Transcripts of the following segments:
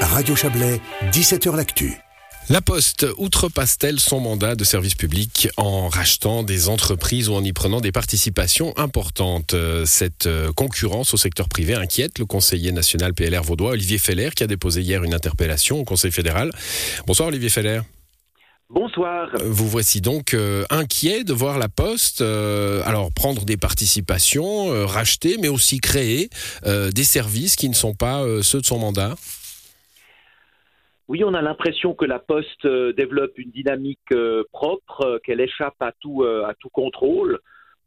Radio Chablais, 17h L'Actu. La Poste outrepasse-t-elle son mandat de service public en rachetant des entreprises ou en y prenant des participations importantes? Euh, Cette euh, concurrence au secteur privé inquiète le conseiller national PLR vaudois Olivier Feller qui a déposé hier une interpellation au Conseil fédéral. Bonsoir Olivier Feller. Bonsoir. Euh, Vous voici donc euh, inquiet de voir la Poste euh, alors prendre des participations, euh, racheter, mais aussi créer euh, des services qui ne sont pas euh, ceux de son mandat. Oui, on a l'impression que la Poste euh, développe une dynamique euh, propre, euh, qu'elle échappe à tout, à tout contrôle.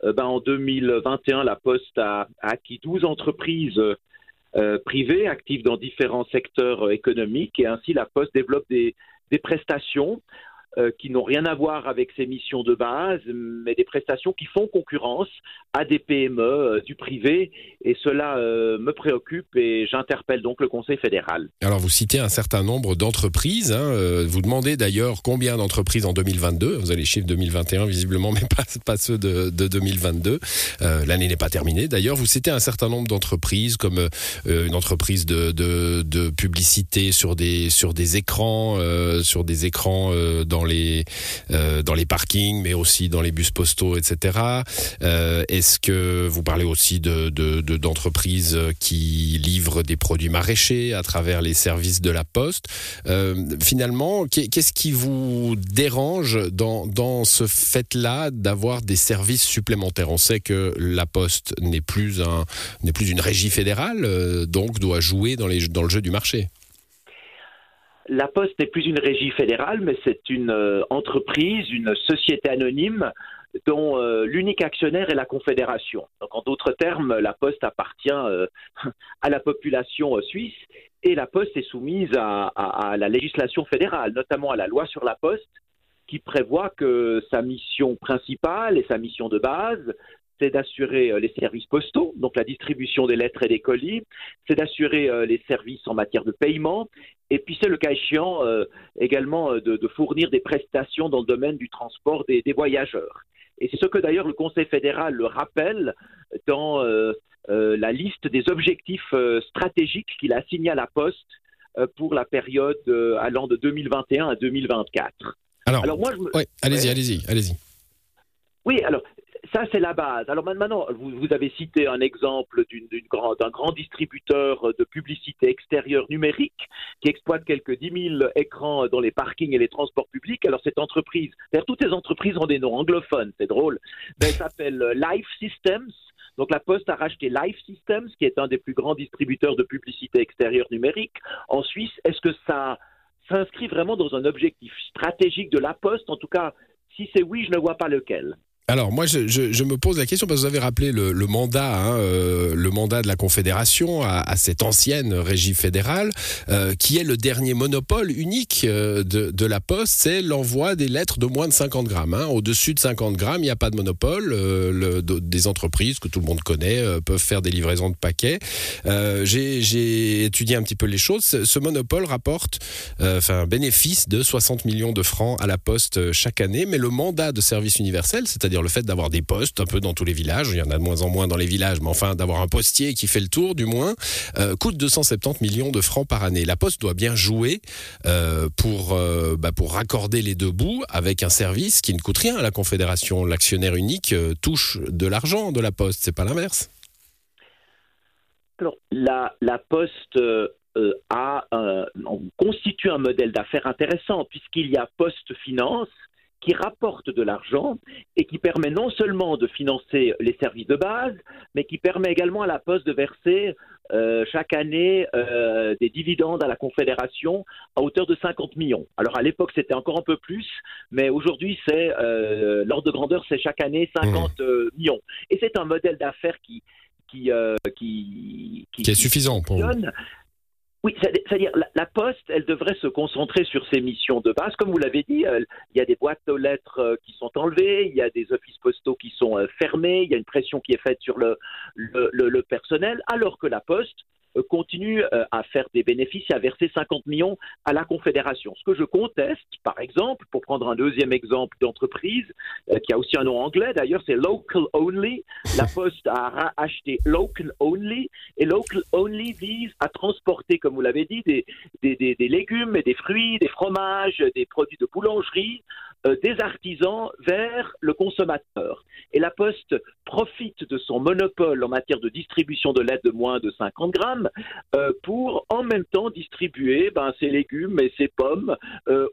Ben, en 2021, la Poste a, acquis 12 entreprises privées actives dans différents secteurs économiques et ainsi la Poste développe des, des prestations euh, qui n'ont rien à voir avec ses missions de base, mais des prestations qui font concurrence à des PME euh, du privé et cela euh, me préoccupe et j'interpelle donc le Conseil fédéral. Alors vous citez un certain nombre d'entreprises. hein, vous demandez d'ailleurs combien d'entreprises en 2022. Vous avez les chiffres 2021 visiblement, mais pas, ceux de, de 2022. Euh, L'année n'est pas terminée. D'ailleurs, vous citez un certain nombre d'entreprises comme une entreprise de, publicité sur des sur des écrans, sur des écrans euh, dans les euh, dans les parkings, mais aussi dans les bus postaux, etc. Euh, Est-ce que vous parlez aussi de de- de- d'entreprises qui livrent des produits maraîchers à travers les services de la Poste? Euh, Finalement, qu'est- qu'est-ce qui vous dérange dans dans ce fait-là d'avoir des services supplémentaires? On sait que la Poste n'est plus un plus une régie fédérale, donc doit jouer dans les dans le jeu du marché. La Poste n'est plus une régie fédérale, mais c'est une euh, entreprise, une société anonyme dont euh, l'unique actionnaire est la Confédération. Donc, en d'autres termes, la Poste appartient euh, à la population suisse et la Poste est soumise à la législation fédérale, notamment à la loi sur la Poste, qui prévoit que sa mission principale et sa mission de base, c'est d'assurer euh, les services postaux, donc la distribution des lettres et des colis, c'est d'assurer euh, les services en matière de paiement, et puis c'est le cas échéant euh, également de, de fournir des prestations dans le domaine du transport des, des voyageurs. Et c'est ce que d'ailleurs le Conseil fédéral le rappelle dans euh, euh, la liste des objectifs stratégiques qu'il a assignés à la Poste pour la période allant de 2021 à 2024. Alors, Alors moi, je me- ouais, allez-y, Ouais. allez-y, allez-y. Oui, alors ça c'est la base. Alors maintenant, vous, avez cité un exemple d'un grand distributeur de publicité extérieure numérique qui exploite quelques 10 000 écrans dans les parkings et les transports publics. Alors cette entreprise, toutes ces entreprises ont des noms anglophones, c'est drôle, mais elle s'appelle euh, Life Systems. Donc la Poste a racheté Life Systems, qui est un des plus grands distributeurs de publicité extérieure numérique en Suisse. Est-ce que ça s'inscrit vraiment dans un objectif stratégique de la Poste? En tout cas, si c'est oui, je ne vois pas lequel. Alors moi, je, me pose la question parce que vous avez rappelé le, mandat, hein, euh, le mandat de la Confédération à, cette ancienne régie fédérale, euh, qui est le dernier monopole unique euh, de, la Poste, c'est l'envoi des lettres de moins de 50 grammes. hein. Au-dessus de 50 grammes, il n'y a pas de monopole. le- de- des entreprises que tout le monde connaît peuvent faire des livraisons de paquets. J'ai étudié un petit peu les choses. Ce, monopole rapporte un bénéfice de 60 millions de francs à la Poste chaque année, mais le mandat de service universel, c'est-à-dire le fait d'avoir des postes un peu dans tous les villages, il y en a de moins en moins dans les villages, mais enfin d'avoir un postier qui fait le tour du moins, euh, coûte 270 millions de francs par année. La Poste doit bien jouer euh, pour, euh, bah, pour raccorder les deux bouts avec un service qui ne coûte rien à la Confédération. L'actionnaire unique touche de l'argent de la Poste, c'est pas l'inverse. Alors, la, la Poste a constitue un modèle d'affaires intéressant puisqu'il y a Poste Finance qui rapporte de l'argent et qui permet non seulement de financer les services de base, mais qui permet également à la Poste de verser euh, chaque année euh, des dividendes à la Confédération à hauteur de 50 millions. Alors à l'époque c'était encore un peu plus, mais aujourd'hui c'est euh, l'ordre de grandeur c'est chaque année 50 euh, millions. Et c'est un modèle d'affaires qui qui, qui, Qui est suffisant pour vous. Oui, c'est- c'est-à-dire la, Poste, elle devrait se concentrer sur ses missions de base. Comme vous l'avez dit, euh, il y a des boîtes aux lettres euh, qui sont enlevées, il y a des offices postaux qui sont euh, fermés, il y a une pression qui est faite sur le- le personnel, alors que la Poste continue à faire des bénéfices et à verser 50 millions à la Confédération. Ce que je conteste, par exemple, pour prendre un deuxième exemple d'entreprise, qui a aussi un nom anglais d'ailleurs, c'est Local Only. La Poste a acheté Local Only et Local Only vise à transporter, comme vous l'avez dit, des, des, des, des légumes et des fruits, des fromages, des produits de boulangerie euh, des artisans vers le consommateur. Et la Poste profite de son monopole en matière de distribution de lait de moins de 50 grammes euh, pour en même temps distribuer ben, ses légumes et ses pommes euh,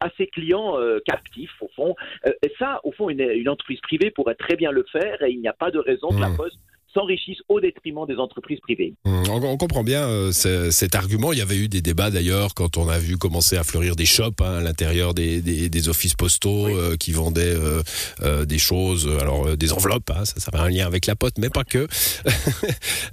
à ses clients captifs, au fond. et ça, au fond, une, une, entreprise privée pourrait très bien le faire et il n'y a pas de raison que la mmh. Poste s'enrichissent au détriment des entreprises privées. Mmh, on, comprend bien euh, cet argument. Il y avait eu des débats d'ailleurs quand on a vu commencer à fleurir des shops hein, à l'intérieur des, des, offices postaux euh, qui vendaient euh, des choses, alors des enveloppes, hein, ça, ça avait un lien avec la pote, mais pas que.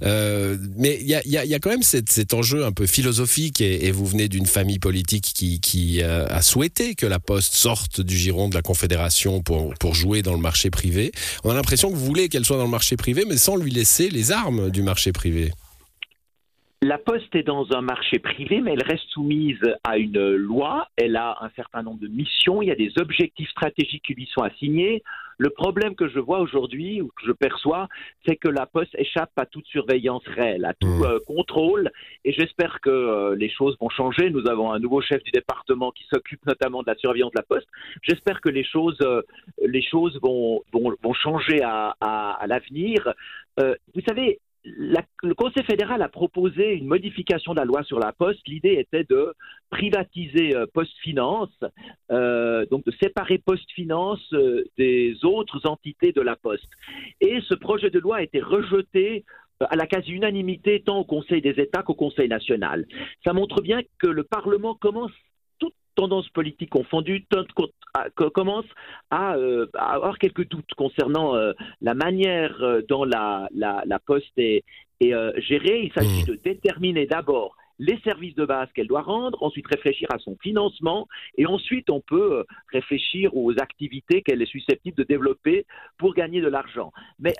mais il y a, y a, quand même cet, cet, enjeu un peu philosophique et, vous venez d'une famille politique qui, qui a souhaité que la Poste sorte du giron de la Confédération pour, pour jouer dans le marché privé. On a l'impression que vous voulez qu'elle soit dans le marché privé, mais sans lui laisser les armes du marché privé. La Poste est dans un marché privé, mais elle reste soumise à une loi. Elle a un certain nombre de missions. Il y a des objectifs stratégiques qui lui sont assignés. Le problème que je vois aujourd'hui, ou que je perçois, c'est que la Poste échappe à toute surveillance réelle, à tout mmh. euh, contrôle. Et j'espère que euh, les choses vont changer. Nous avons un nouveau chef du département qui s'occupe notamment de la surveillance de la Poste. J'espère que les choses, euh, les choses vont, vont, vont changer à, à, à l'avenir. vous savez, le Conseil fédéral a proposé une modification de la loi sur la poste. L'idée était de privatiser euh, Post Finance, euh, donc de séparer Post Finance euh, des autres entités de la poste. Et ce projet de loi a été rejeté à la quasi-unanimité tant au Conseil des États qu'au Conseil national. Ça montre bien que le Parlement commence tendances politiques confondues, commence euh, à, avoir quelques doutes concernant euh, la manière euh, dont la, la, Poste est, est gérée. Il s'agit mmh. de déterminer d'abord les services de base qu'elle doit rendre, ensuite réfléchir à son financement, et ensuite on peut euh, réfléchir aux activités qu'elle est susceptible de développer pour gagner de l'argent. Mais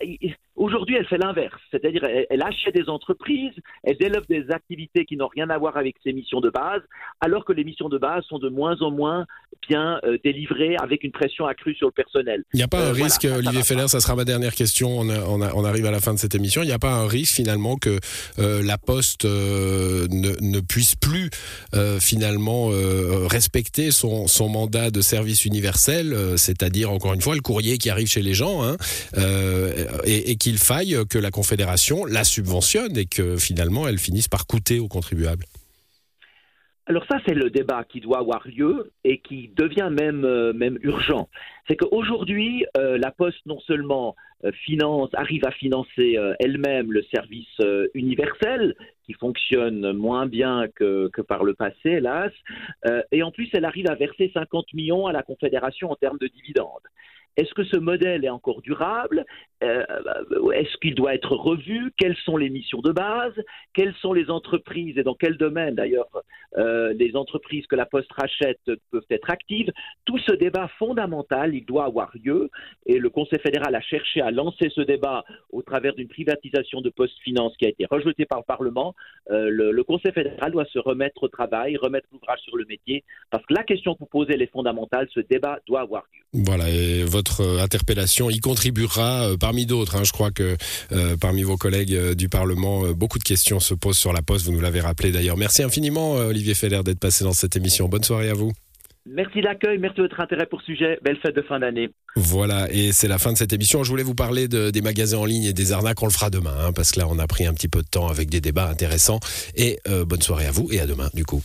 aujourd'hui, elle fait l'inverse, c'est-à-dire elle, achète des entreprises, elle développe des activités qui n'ont rien à voir avec ses missions de base, alors que les missions de base sont de moins en moins bien euh, délivrées avec une pression accrue sur le personnel. Il n'y a pas un euh, risque, Olivier Feller, ça sera ma dernière question, on, on, arrive à la fin de cette émission, il n'y a pas un risque finalement que la Poste ne, puisse plus euh, finalement euh, respecter son, mandat de service universel, euh, c'est-à-dire encore une fois le courrier qui arrive chez les gens, hein, et, qu'il faille que la Confédération la subventionne et que finalement elle finisse par coûter aux contribuables. Alors ça, c'est le débat qui doit avoir lieu et qui devient même, même urgent. C'est qu'aujourd'hui, la Poste non seulement finance, arrive à financer elle-même le service universel, qui fonctionne moins bien que, par le passé, hélas. Euh, et en plus, elle arrive à verser 50 millions à la Confédération en termes de dividendes. Est-ce que ce modèle est encore durable? Euh, Est-ce qu'il doit être revu? Quelles sont les missions de base? Quelles sont les entreprises et dans quel domaine d'ailleurs euh, les entreprises que la Poste rachète peuvent être actives? Tout ce débat fondamental, il doit avoir lieu et le Conseil fédéral a cherché à lancer ce débat au travers d'une privatisation de Poste Finance qui a été rejetée par le Parlement. Euh, le, Conseil fédéral doit se remettre au travail, remettre l'ouvrage sur le métier parce que la question que vous posez, elle est fondamentale. Ce débat doit avoir lieu. Interpellation y contribuera euh, parmi d'autres. Hein. Je crois que euh, parmi vos collègues euh, du Parlement, beaucoup de questions se posent sur la Poste. Vous nous l'avez rappelé d'ailleurs. Merci infiniment, Olivier Feller, d'être passé dans cette émission. Bonne soirée à vous. Merci de l'accueil, merci de votre intérêt pour ce sujet. Belle fête de fin d'année. Voilà, et c'est la fin de cette émission. Je voulais vous parler des magasins en ligne et des arnaques. On le fera demain, hein, parce que là, on a pris un petit peu de temps avec des débats intéressants. Et bonne soirée à vous et à demain, du coup.